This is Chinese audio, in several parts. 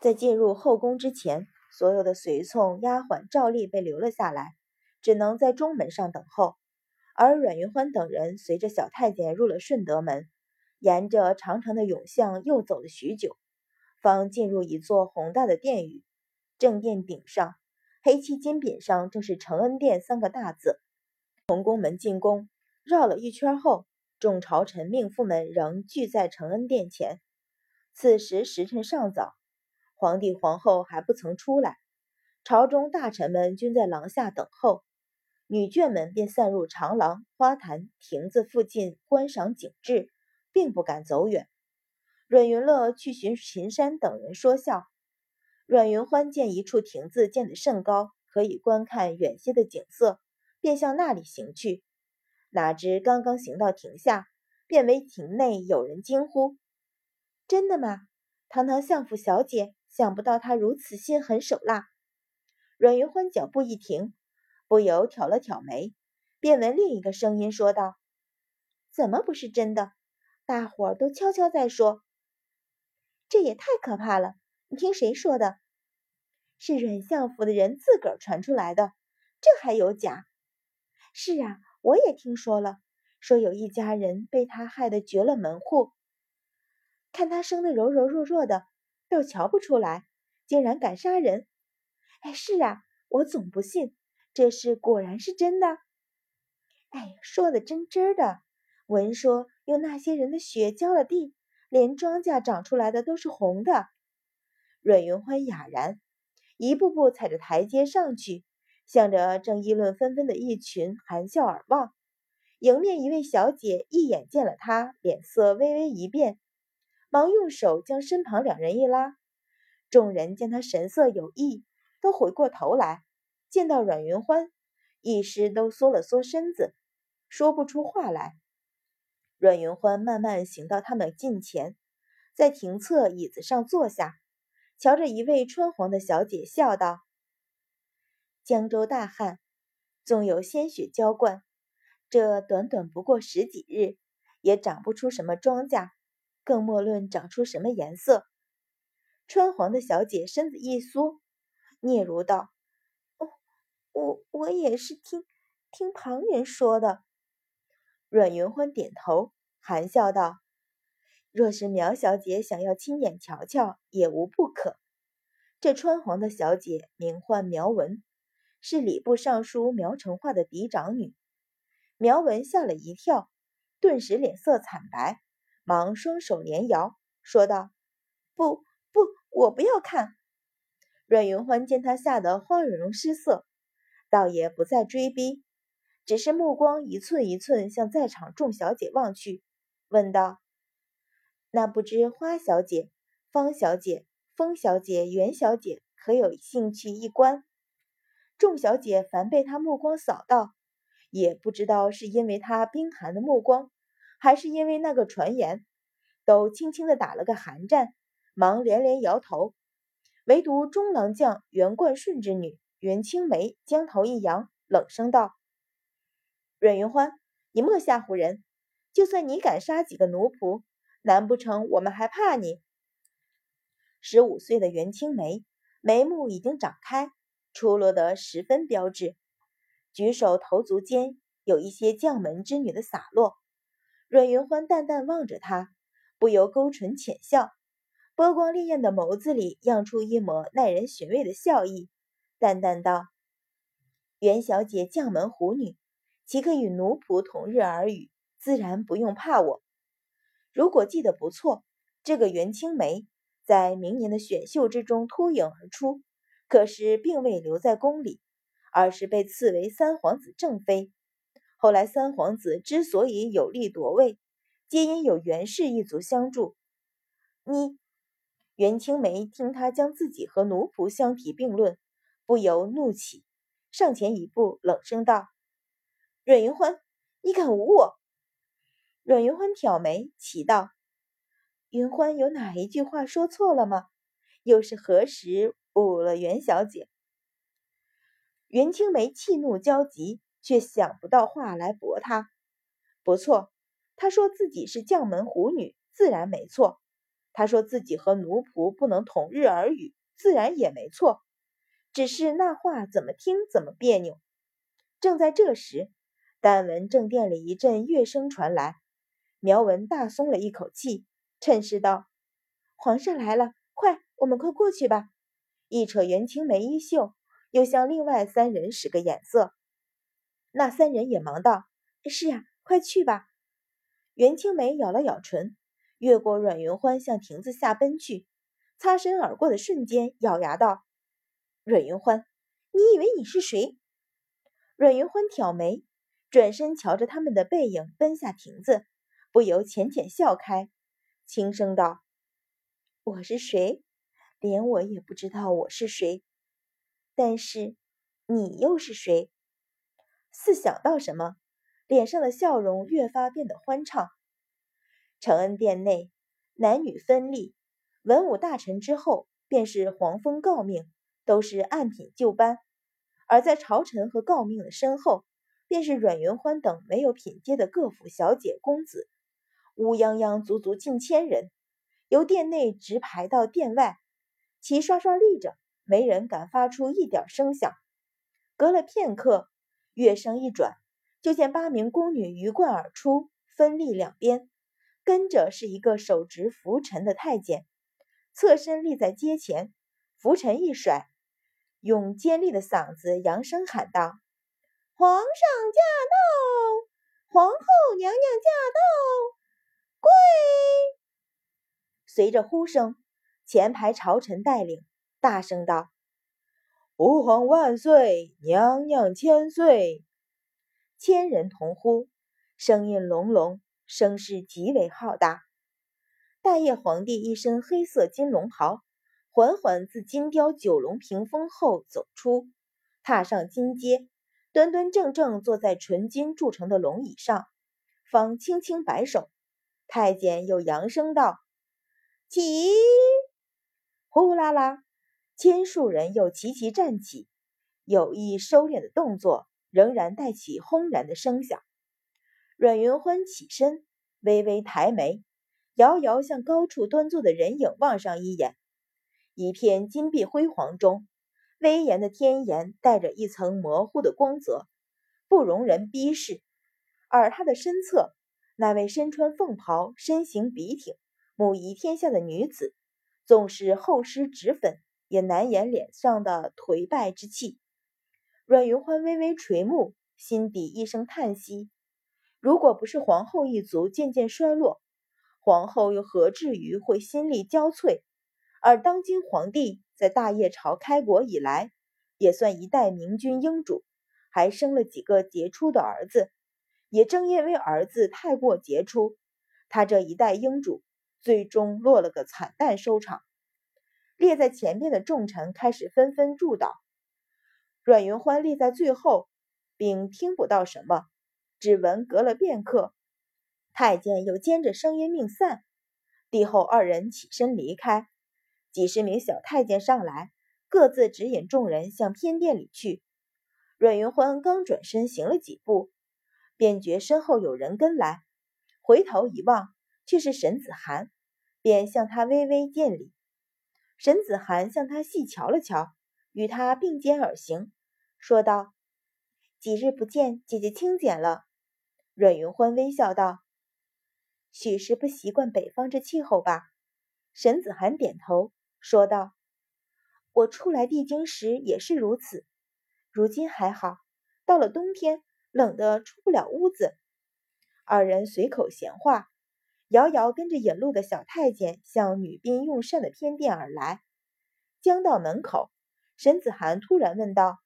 在进入后宫之前，所有的随从丫鬟照例被留了下来，只能在中门上等候。而阮云欢等人随着小太监入了顺德门，沿着长长的甬巷又走了许久，方进入一座宏大的殿宇。正殿顶上，黑漆金匾上正是“承恩殿”三个大字。从宫门进宫，绕了一圈后，众朝臣命妇们仍聚在承恩殿前。此时时辰尚早。皇帝皇后还不曾出来，朝中大臣们均在廊下等候，女眷们便散入长廊、花坛、亭子附近观赏景致，并不敢走远。阮云乐去寻秦山等人说笑。阮云欢见一处亭子建得甚高，可以观看远些的景色，便向那里行去。哪知刚刚行到亭下，便为亭内有人惊呼：“真的吗？堂堂相府小姐！”想不到他如此心狠手辣。阮云欢脚步一停，不由挑了挑眉，便闻另一个声音说道：“怎么不是真的？大伙儿都悄悄在说。这也太可怕了！你听谁说的？是阮相府的人自个儿传出来的，这还有假？是啊，我也听说了，说有一家人被他害得绝了门户。看他生得柔柔弱弱的。”倒瞧不出来，竟然敢杀人！哎，是啊，我总不信这事果然是真的。哎，说的真真的。闻说用那些人的血浇了地，连庄稼长出来的都是红的。阮云欢哑然，一步步踩着台阶上去，向着正议论纷纷的一群含笑而望。迎面一位小姐一眼见了他，脸色微微一变。忙用手将身旁两人一拉，众人见他神色有异，都回过头来，见到阮云欢，一时都缩了缩身子，说不出话来。阮云欢慢慢行到他们近前，在亭侧椅子上坐下，瞧着一位穿黄的小姐，笑道：“江州大旱，纵有鲜血浇灌，这短短不过十几日，也长不出什么庄稼。”更莫论长出什么颜色。穿黄的小姐身子一缩，嗫嚅道：“哦，我我也是听听旁人说的。”阮云欢点头，含笑道：“若是苗小姐想要亲眼瞧瞧，也无不可。”这穿黄的小姐名唤苗文，是礼部尚书苗成化的嫡长女。苗文吓了一跳，顿时脸色惨白。忙双手连摇，说道：“不不，我不要看。”阮云欢见他吓得花容失色，倒也不再追逼，只是目光一寸一寸向在场众小姐望去，问道：“那不知花小姐、方小姐、风小姐、袁小姐可有兴趣一观？”众小姐凡被他目光扫到，也不知道是因为他冰寒的目光。还是因为那个传言，都轻轻的打了个寒战，忙连连摇头。唯独中郎将袁冠顺之女袁青梅将头一扬，冷声道：“阮云欢，你莫吓唬人！就算你敢杀几个奴仆，难不成我们还怕你？”十五岁的袁青梅眉目已经长开，出落得十分标致，举手投足间有一些将门之女的洒落。阮云欢淡淡望着他，不由勾唇浅笑，波光潋滟的眸子里漾出一抹耐人寻味的笑意，淡淡道：“袁小姐将门虎女，岂可与奴仆同日而语？自然不用怕我。如果记得不错，这个袁青梅在明年的选秀之中脱颖而出，可是并未留在宫里，而是被赐为三皇子正妃。”后来，三皇子之所以有力夺位，皆因有袁氏一族相助。你袁青梅听他将自己和奴仆相提并论，不由怒起，上前一步，冷声道：“阮云欢，你敢侮我！”阮云欢挑眉，奇道：“云欢有哪一句话说错了吗？又是何时侮了袁小姐？”袁青梅气怒交集。却想不到话来驳他。不错，他说自己是将门虎女，自然没错。他说自己和奴仆不能同日而语，自然也没错。只是那话怎么听怎么别扭。正在这时，但闻正殿里一阵乐声传来，苗文大松了一口气，趁势道：“皇上来了，快，我们快过去吧！”一扯袁青梅衣袖，又向另外三人使个眼色。那三人也忙道：“是呀，快去吧。”袁青梅咬了咬唇，越过阮云欢向亭子下奔去，擦身而过的瞬间，咬牙道：“阮云欢，你以为你是谁？”阮云欢挑眉，转身瞧着他们的背影奔下亭子，不由浅浅笑开，轻声道：“我是谁？连我也不知道我是谁。但是你又是谁？”似想到什么。脸上的笑容越发变得欢畅。承恩殿内，男女分立，文武大臣之后便是皇封诰命，都是按品就班；而在朝臣和诰命的身后，便是阮云欢等没有品阶的各府小姐、公子，乌泱泱足足近千人，由殿内直排到殿外，齐刷刷立着，没人敢发出一点声响。隔了片刻，乐声一转。就见八名宫女鱼贯而出，分立两边，跟着是一个手执拂尘的太监，侧身立在阶前，拂尘一甩，用尖利的嗓子扬声喊道：“皇上驾到！皇后娘娘驾到！跪！”随着呼声，前排朝臣带领，大声道：“吾皇万岁！娘娘千岁！”千人同呼，声音隆隆，声势极为浩大。大业皇帝一身黑色金龙袍，缓缓自金雕九龙屏风后走出，踏上金阶，端端正正坐在纯金铸成的龙椅上，方轻轻摆手。太监又扬声道：“起！”呼啦啦，千数人又齐齐站起，有意收敛的动作。仍然带起轰然的声响。阮云欢起身，微微抬眉，遥遥向高处端坐的人影望上一眼。一片金碧辉煌中，威严的天颜带着一层模糊的光泽，不容人逼视。而他的身侧，那位身穿凤袍、身形笔挺、母仪天下的女子，纵是厚施脂粉，也难掩脸上的颓败之气。阮云欢微微垂目，心底一声叹息。如果不是皇后一族渐渐衰落，皇后又何至于会心力交瘁？而当今皇帝在大业朝开国以来，也算一代明君英主，还生了几个杰出的儿子。也正因为儿子太过杰出，他这一代英主最终落了个惨淡收场。列在前面的重臣开始纷纷祝祷。阮云欢立在最后，并听不到什么，只闻隔了片刻，太监又尖着声音命散。帝后二人起身离开，几十名小太监上来，各自指引众人向偏殿里去。阮云欢刚转身行了几步，便觉身后有人跟来，回头一望，却是沈子涵，便向他微微见礼。沈子涵向他细瞧了瞧，与他并肩而行。说道：“几日不见，姐姐清简了。”阮云欢微笑道：“许是不习惯北方这气候吧？”沈子涵点头说道：“我初来帝京时也是如此，如今还好。到了冬天，冷得出不了屋子。”二人随口闲话，遥遥跟着引路的小太监向女宾用膳的偏殿而来。将到门口，沈子涵突然问道。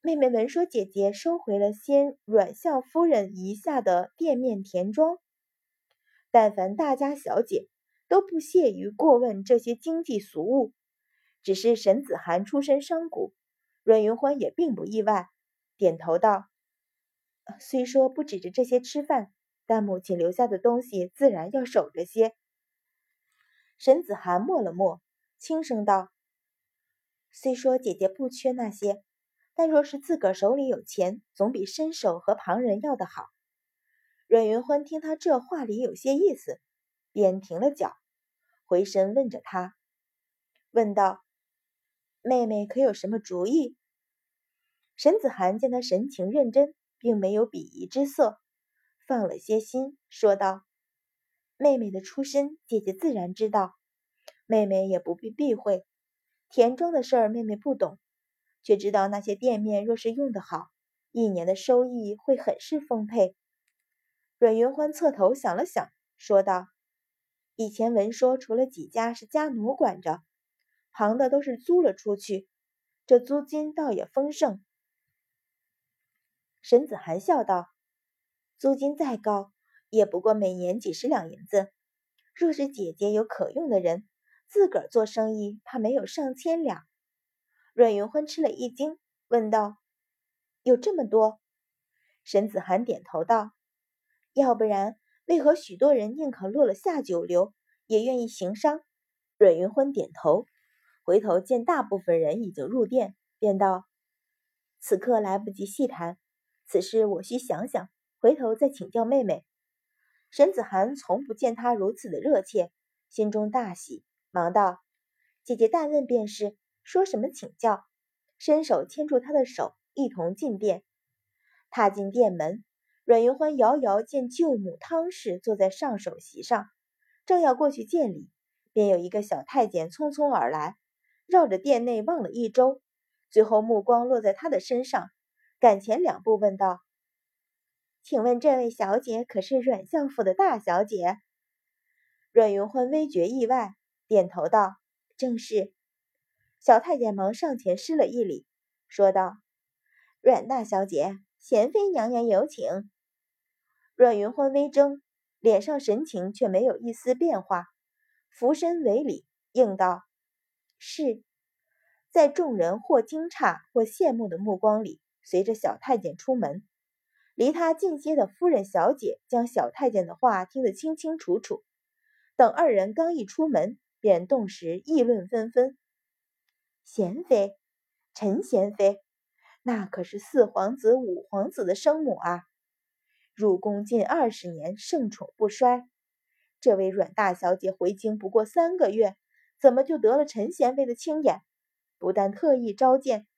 妹妹闻说姐姐收回了先阮相夫人遗下的店面田庄，但凡大家小姐都不屑于过问这些经济俗务。只是沈子涵出身商贾，阮云欢也并不意外，点头道：“ 虽说不指着这些吃饭，但母亲留下的东西自然要守着些。”沈子涵默了默，轻声道：“虽说姐姐不缺那些。”但若是自个儿手里有钱，总比伸手和旁人要的好。阮云欢听他这话里有些意思，便停了脚，回身问着他，问道：“妹妹可有什么主意？”沈子涵见他神情认真，并没有鄙夷之色，放了些心，说道：“妹妹的出身，姐姐自然知道，妹妹也不必避讳。田庄的事儿，妹妹不懂，却知道那些店面若是用得好，一年的收益会很是丰沛。”阮云欢侧头想了想，说道。以前闻说，除了几家是家奴管着，旁的都是租了出去，这租金倒也丰盛。沈子涵笑道：“租金再高，也不过每年几十两银子。若是姐姐有可用的人，自个儿做生意，怕没有上千两。”阮云欢吃了一惊，问道：“有这么多？”沈子涵点头道：“要不然。”为何许多人宁可落了下九流，也愿意行商？阮云欢点头，回头见大部分人已经入店，便道：“此刻来不及细谈，此事我需想想，回头再请教妹妹。”沈子涵从不见他如此的热切，心中大喜，忙道：“姐姐但问便是，说什么请教？”伸手牵住他的手，一同进殿。踏进殿门。阮云欢遥遥见舅母汤氏坐在上首席上，正要过去见礼，便有一个小太监匆匆而来，绕着殿内望了一周，最后目光落在他的身上，赶前两步问道：“请问这位小姐可是阮相府的大小姐？”阮云欢微觉意外，点头道：“正是。”小太监忙上前施了一礼，说道：“阮大小姐，贤妃娘娘有请。”阮云欢微怔，脸上神情却没有一丝变化，俯身为礼，应道：“是。”在众人或惊诧或羡慕的目光里，随着小太监出门。离他近些的夫人、小姐将小太监的话听得清清楚楚。等二人刚一出门，便顿时议论纷纷。贤妃，陈贤妃，那可是四皇子、五皇子的生母啊！入宫近二十年，盛宠不衰。这位阮大小姐回京不过三个月，怎么就得了陈贤妃的青眼？不但特意召见，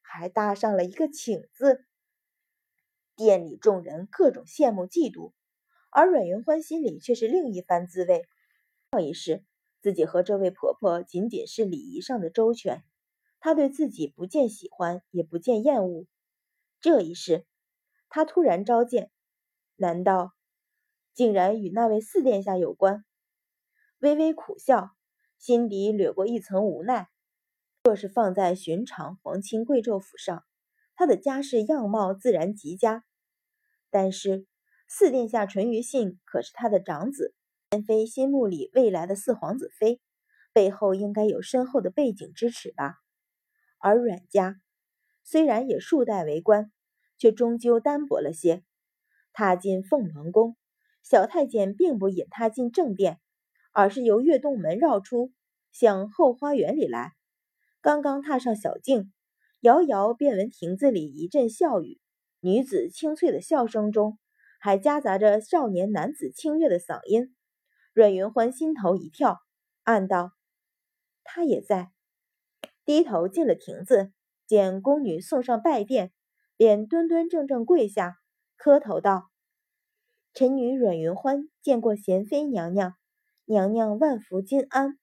还搭上了一个请字。店里众人各种羡慕嫉妒，而阮云欢心里却是另一番滋味。上一世自己和这位婆婆仅仅是礼仪上的周全，她对自己不见喜欢，也不见厌恶。这一世，她突然召见。难道竟然与那位四殿下有关？微微苦笑，心底掠过一层无奈。若是放在寻常皇亲贵胄府上，他的家世样貌自然极佳。但是四殿下淳于信可是他的长子，贤妃心目里未来的四皇子妃，背后应该有深厚的背景支持吧？而阮家虽然也数代为官，却终究单薄了些。踏进凤鸾宫，小太监并不引他进正殿，而是由月洞门绕出，向后花园里来。刚刚踏上小径，遥遥便闻亭子里一阵笑语，女子清脆的笑声中，还夹杂着少年男子清越的嗓音。阮云欢心头一跳，暗道：他也在。低头进了亭子，见宫女送上拜殿，便端端正正跪下。磕头道：“臣女阮云欢见过贤妃娘娘，娘娘万福金安。”